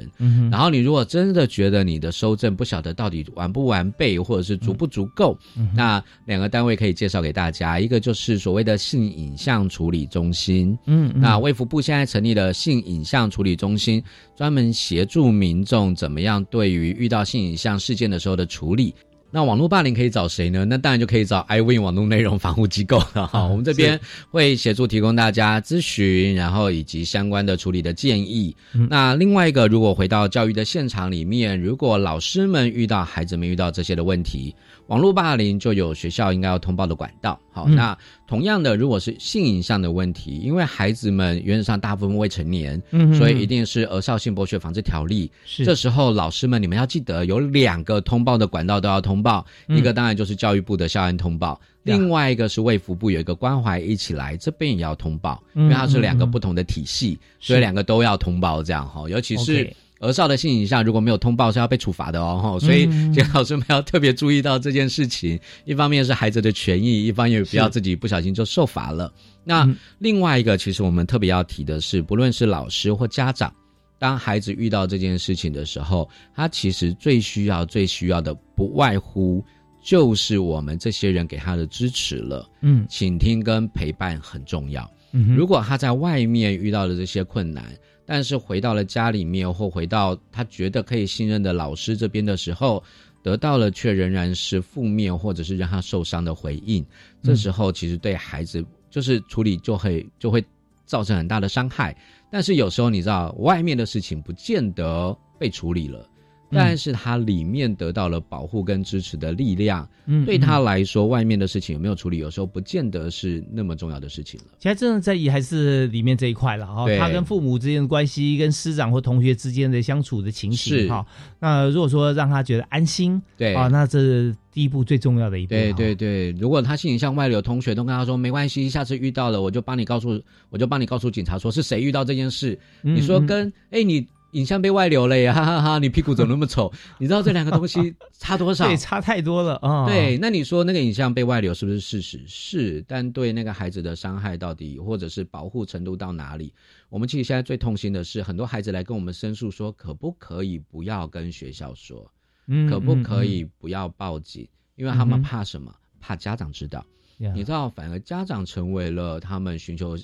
然后你如果真的觉得你的收证不晓得到底完不完备，或者是足不足够，那两个单位可以介绍给大家，一个就是所谓的性影像处理中心。嗯，那卫福部现在成立了性影像处理中心，专门协助民众怎么样对于遇到性影像事件的时候的处理，那网络霸凌可以找谁呢？那当然就可以找 iWin 网络内容防护机构了 <laughs> 哈。我们这边会协助提供大家咨询，然后以及相关的处理的建议。那另外一个，如果回到教育的现场里面，如果老师们遇到孩子们遇到这些的问题。网络霸凌就有学校应该要通报的管道。好，那同样的，如果是性影像的问题，因为孩子们原则上大部分未成年，嗯，所以一定是《儿少性剥削防治条例》。是，这时候老师们你们要记得有两个通报的管道都要通报，一个当然就是教育部的校园通报，另外一个是卫福部有一个关怀一起来这边也要通报，因为它是两个不同的体系，所以两个都要通报这样哈，尤其是。儿少的性影像如果没有通报是要被处罚的哦，所以请老师们要特别注意到这件事情。一方面是孩子的权益，一方面不要自己不小心就受罚了。那另外一个，其实我们特别要提的是，不论是老师或家长，当孩子遇到这件事情的时候，他其实最需要、最需要的，不外乎就是我们这些人给他的支持了。嗯，倾听跟陪伴很重要。嗯，如果他在外面遇到了这些困难。但是回到了家里面，或回到他觉得可以信任的老师这边的时候，得到了却仍然是负面，或者是让他受伤的回应。这时候其实对孩子就是处理就会就会造成很大的伤害。但是有时候你知道，外面的事情不见得被处理了。但是他里面得到了保护跟支持的力量，嗯，对他来说，外面的事情有没有处理，有时候不见得是那么重要的事情了。其实真的在意还是里面这一块了哈，他跟父母之间的关系，跟师长或同学之间的相处的情形哈。那如果说让他觉得安心，对啊，那这是第一步最重要的一步。对对对，如果他心里向外流，同学都跟他说没关系，下次遇到了我就帮你告诉，我就帮你告诉警察说是谁遇到这件事。你说跟哎你。影像被外流了呀，哈哈哈！你屁股怎么那么丑？<laughs> 你知道这两个东西 <laughs> 差多少？对，差太多了啊！对，那你说那个影像被外流是不是事实？是，但对那个孩子的伤害到底，或者是保护程度到哪里？我们其实现在最痛心的是，很多孩子来跟我们申诉说，可不可以不要跟学校说？嗯，可不可以不要报警？因为他们怕什么？怕家长知道。你知道，反而家长成为了他们寻求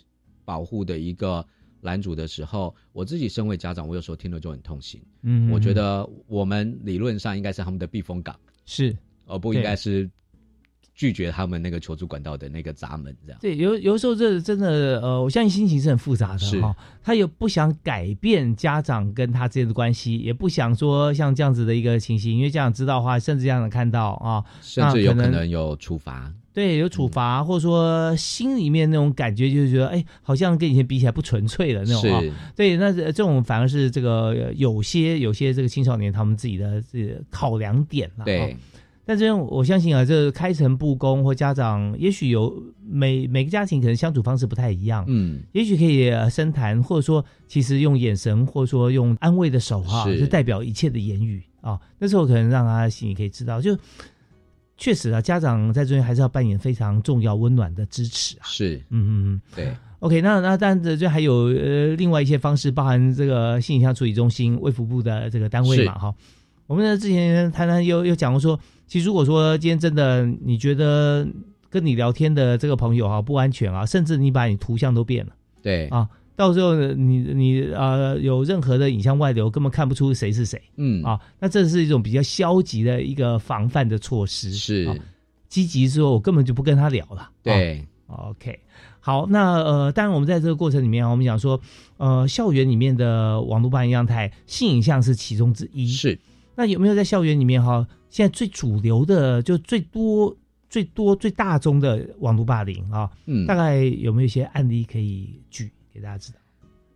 保护的一个。拦阻的时候，我自己身为家长，我有时候听了就很痛心。嗯，我觉得我们理论上应该是他们的避风港，是，而不应该是拒绝他们那个求助管道的那个闸门。这样对，有有时候这真的，呃，我相信心情是很复杂的哈。他也不想改变家长跟他之间的关系，也不想说像这样子的一个情形，因为家长知道的话，甚至家长看到啊，甚至有可能有处罚。对，有处罚，或者说心里面那种感觉，就是觉得，哎，好像跟以前比起来不纯粹了那种啊。对，那这种反而是这个有些有些这个青少年他们自己的这考量点了。对，但这我相信啊，这开诚布公或家长，也许有每每个家庭可能相处方式不太一样。嗯，也许可以深谈，或者说其实用眼神，或者说用安慰的手哈，就代表一切的言语啊。那时候可能让他心里可以知道，就。确实啊，家长在这边还是要扮演非常重要、温暖的支持啊。是，嗯嗯嗯，对。OK，那那但这这还有呃另外一些方式，包含这个性影像处理中心、卫福部的这个单位嘛，哈。我们呢之前谈谈又又讲过说，其实如果说今天真的你觉得跟你聊天的这个朋友哈不安全啊，甚至你把你图像都变了，对啊。到时候你你啊有任何的影像外流，根本看不出谁是谁。嗯啊，那这是一种比较消极的一个防范的措施。是，积极说，我根本就不跟他聊了。对，OK，好，那呃，当然我们在这个过程里面，我们讲说，呃，校园里面的网络霸凌样态，性影像是其中之一。是，那有没有在校园里面哈？现在最主流的，就最多、最多、最大宗的网络霸凌啊？嗯，大概有没有一些案例可以举？给大家知道，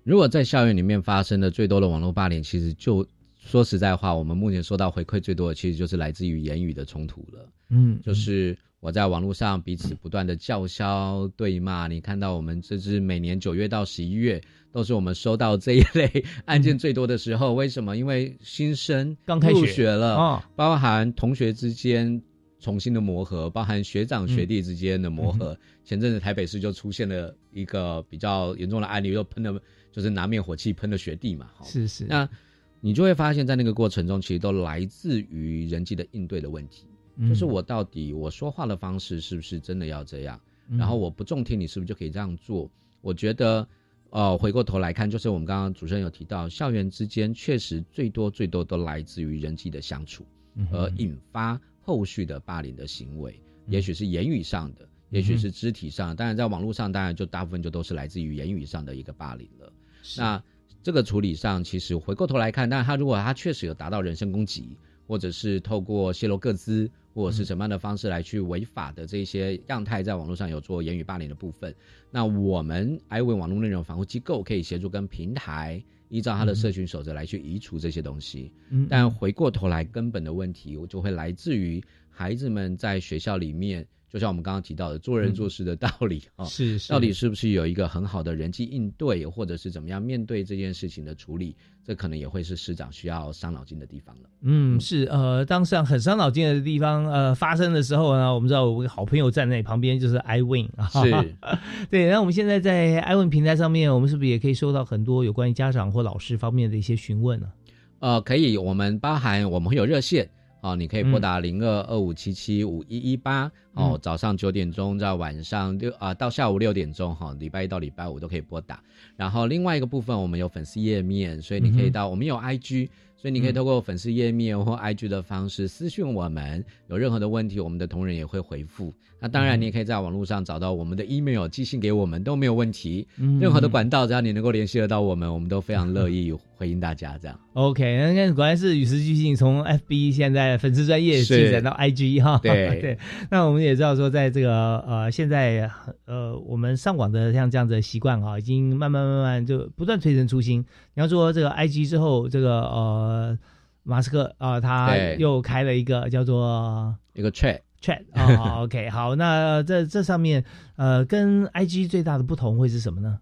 如果在校园里面发生的最多的网络霸凌，其实就说实在话，我们目前收到回馈最多的，其实就是来自于言语的冲突了。嗯，就是。我在网络上彼此不断的叫嚣对骂。你看到我们这是每年九月到十一月都是我们收到这一类案件最多的时候。为什么？因为新生刚开学了，包含同学之间重新的磨合，包含学长学弟之间的磨合。前阵子台北市就出现了一个比较严重的案例，又喷了，就是拿灭火器喷了学弟嘛。是是。那你就会发现，在那个过程中，其实都来自于人际的应对的问题。就是我到底我说话的方式是不是真的要这样？然后我不中听，你是不是就可以这样做？我觉得，呃，回过头来看，就是我们刚刚主持人有提到，校园之间确实最多最多都来自于人际的相处，而引发后续的霸凌的行为，也许是言语上的，也许是肢体上。当然，在网络上，当然就大部分就都是来自于言语上的一个霸凌了。那这个处理上，其实回过头来看，但他如果他确实有达到人身攻击，或者是透过泄露个资。或者是什么样的方式来去违法的这些样态，在网络上有做言语霸凌的部分，那我们 i 为网络内容防护机构可以协助跟平台依照他的社群守则来去移除这些东西。但回过头来，根本的问题我就会来自于孩子们在学校里面。就像我们刚刚提到的，做人做事的道理啊，是到底是不是有一个很好的人际应对，或者是怎么样面对这件事情的处理，这可能也会是师长需要伤脑筋的地方了。嗯，是呃，当上很伤脑筋的地方呃发生的时候呢，我们知道我们好朋友站在旁边就是 iwin 啊，是，对。那我们现在在 iwin 平台上面，我们是不是也可以收到很多有关于家长或老师方面的一些询问呢？呃，可以，我们包含我们会有热线。哦，你可以拨打零二二五七七五一一八哦，早上九点钟到晚上六啊到下午六点钟哈，礼拜一到礼拜五都可以拨打。然后另外一个部分，我们有粉丝页面，所以你可以到我们有 IG。所以你可以透过粉丝页面或 IG 的方式私讯我们，有任何的问题，我们的同仁也会回复。那当然，你也可以在网络上找到我们的 email 寄信给我们都没有问题。任何的管道，只要你能够联系得到我们，我们都非常乐意回应大家。这样 <laughs> OK，那果然是与时俱进，从 FB 现在粉丝专业进展到 IG 哈。对 <laughs> 对。那我们也知道说，在这个呃现在呃我们上网的像这样子的习惯啊，已经慢慢慢慢就不断推陈出新。你要说这个 IG 之后，这个呃，马斯克啊，他又开了一个叫做一个 Chat Chat 啊，<laughs> OK，好，那这这上面呃，跟 IG 最大的不同会是什么呢？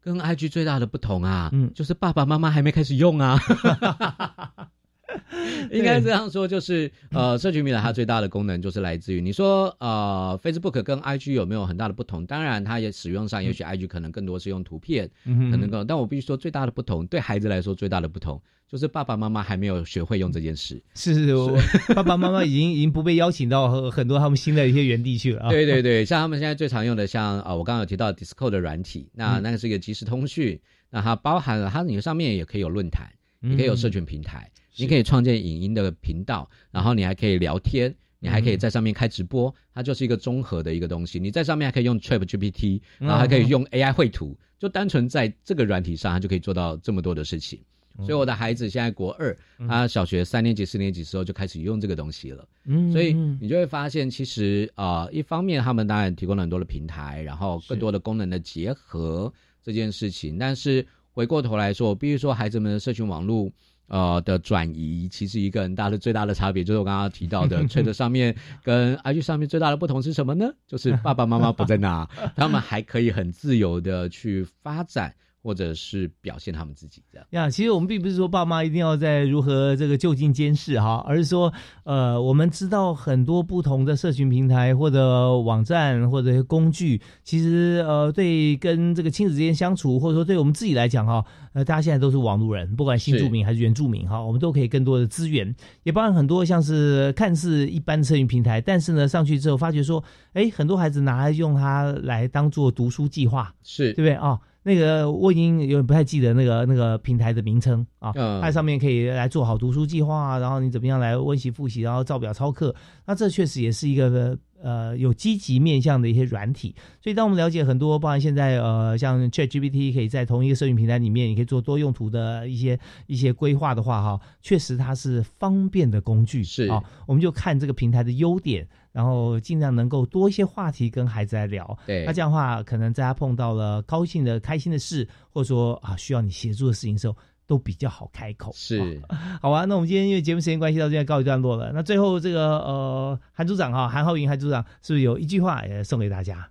跟 IG 最大的不同啊，嗯，就是爸爸妈妈还没开始用啊。<laughs> <laughs> 应该这样说，就是呃，社群平台它最大的功能就是来自于你说呃，Facebook 跟 IG 有没有很大的不同？当然，它也使用上，也许 IG 可能更多是用图片，可能更。但我必须说，最大的不同，对孩子来说最大的不同，就是爸爸妈妈还没有学会用这件事。是是，<laughs> 爸爸妈妈已经已经不被邀请到很多他们新的一些园地去了。对对对，像他们现在最常用的，像啊，我刚刚有提到 Discord 的软体，那那个是一个即时通讯，那它包含了它你上面也可以有论坛，也可以有社群平台。你可以创建影音的频道，然后你还可以聊天，你还可以在上面开直播，它就是一个综合的一个东西。你在上面还可以用 Chat GPT，然后还可以用 AI 绘图，就单纯在这个软体上，它就可以做到这么多的事情。所以我的孩子现在国二，他小学三年级、四年级时候就开始用这个东西了。嗯，所以你就会发现，其实啊，一方面他们当然提供了很多的平台，然后更多的功能的结合这件事情。但是回过头来说，比如说孩子们的社群网络。呃的转移，其实一个很大的最大的差别，就是我刚刚提到的 <laughs> trader 上面跟 IG 上面最大的不同是什么呢？就是爸爸妈妈不在那，<laughs> 他们还可以很自由的去发展。或者是表现他们自己这样。呀，其实我们并不是说爸妈一定要在如何这个就近监视哈，而是说，呃，我们知道很多不同的社群平台或者网站或者工具，其实呃，对跟这个亲子之间相处，或者说对我们自己来讲哈，呃，大家现在都是网路人，不管新住民还是原住民哈，我们都可以更多的资源，也包含很多像是看似一般的社群平台，但是呢，上去之后发觉说，哎，很多孩子拿来用它来当做读书计划，是。对不对？啊？那个我已经有点不太记得那个那个平台的名称啊，它上面可以来做好读书计划，然后你怎么样来温习复习，然后照表操课，那这确实也是一个呃有积极面向的一些软体。所以当我们了解很多，包含现在呃像 ChatGPT 可以在同一个社群平台里面，你可以做多用途的一些一些规划的话，哈，确实它是方便的工具。是啊，我们就看这个平台的优点。然后尽量能够多一些话题跟孩子来聊，对，那这样的话，可能在他碰到了高兴的、开心的事，或者说啊需要你协助的事情的时候，都比较好开口。是，好啊，那我们今天因为节目时间关系到这边告一段落了。那最后这个呃，韩组长哈，韩浩云韩组长是不是有一句话也送给大家？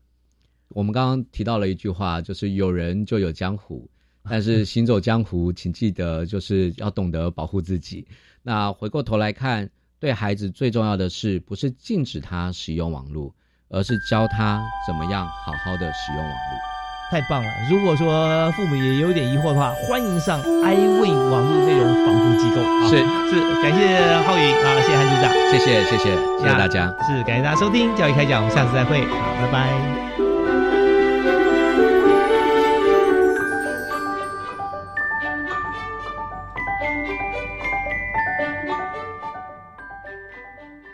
我们刚刚提到了一句话，就是有人就有江湖，但是行走江湖，请记得就是要懂得保护自己。那回过头来看，对孩子最重要的是，不是禁止他使用网络，而是教他怎么样好好的使用网络。太棒了！如果说父母也有点疑惑的话，欢迎上 iWin 网络内容防护机构。是是，感谢浩宇啊，谢谢韩组长，谢谢谢谢谢谢大家，是感谢大家收听教育开讲，我们下次再会，好，拜拜。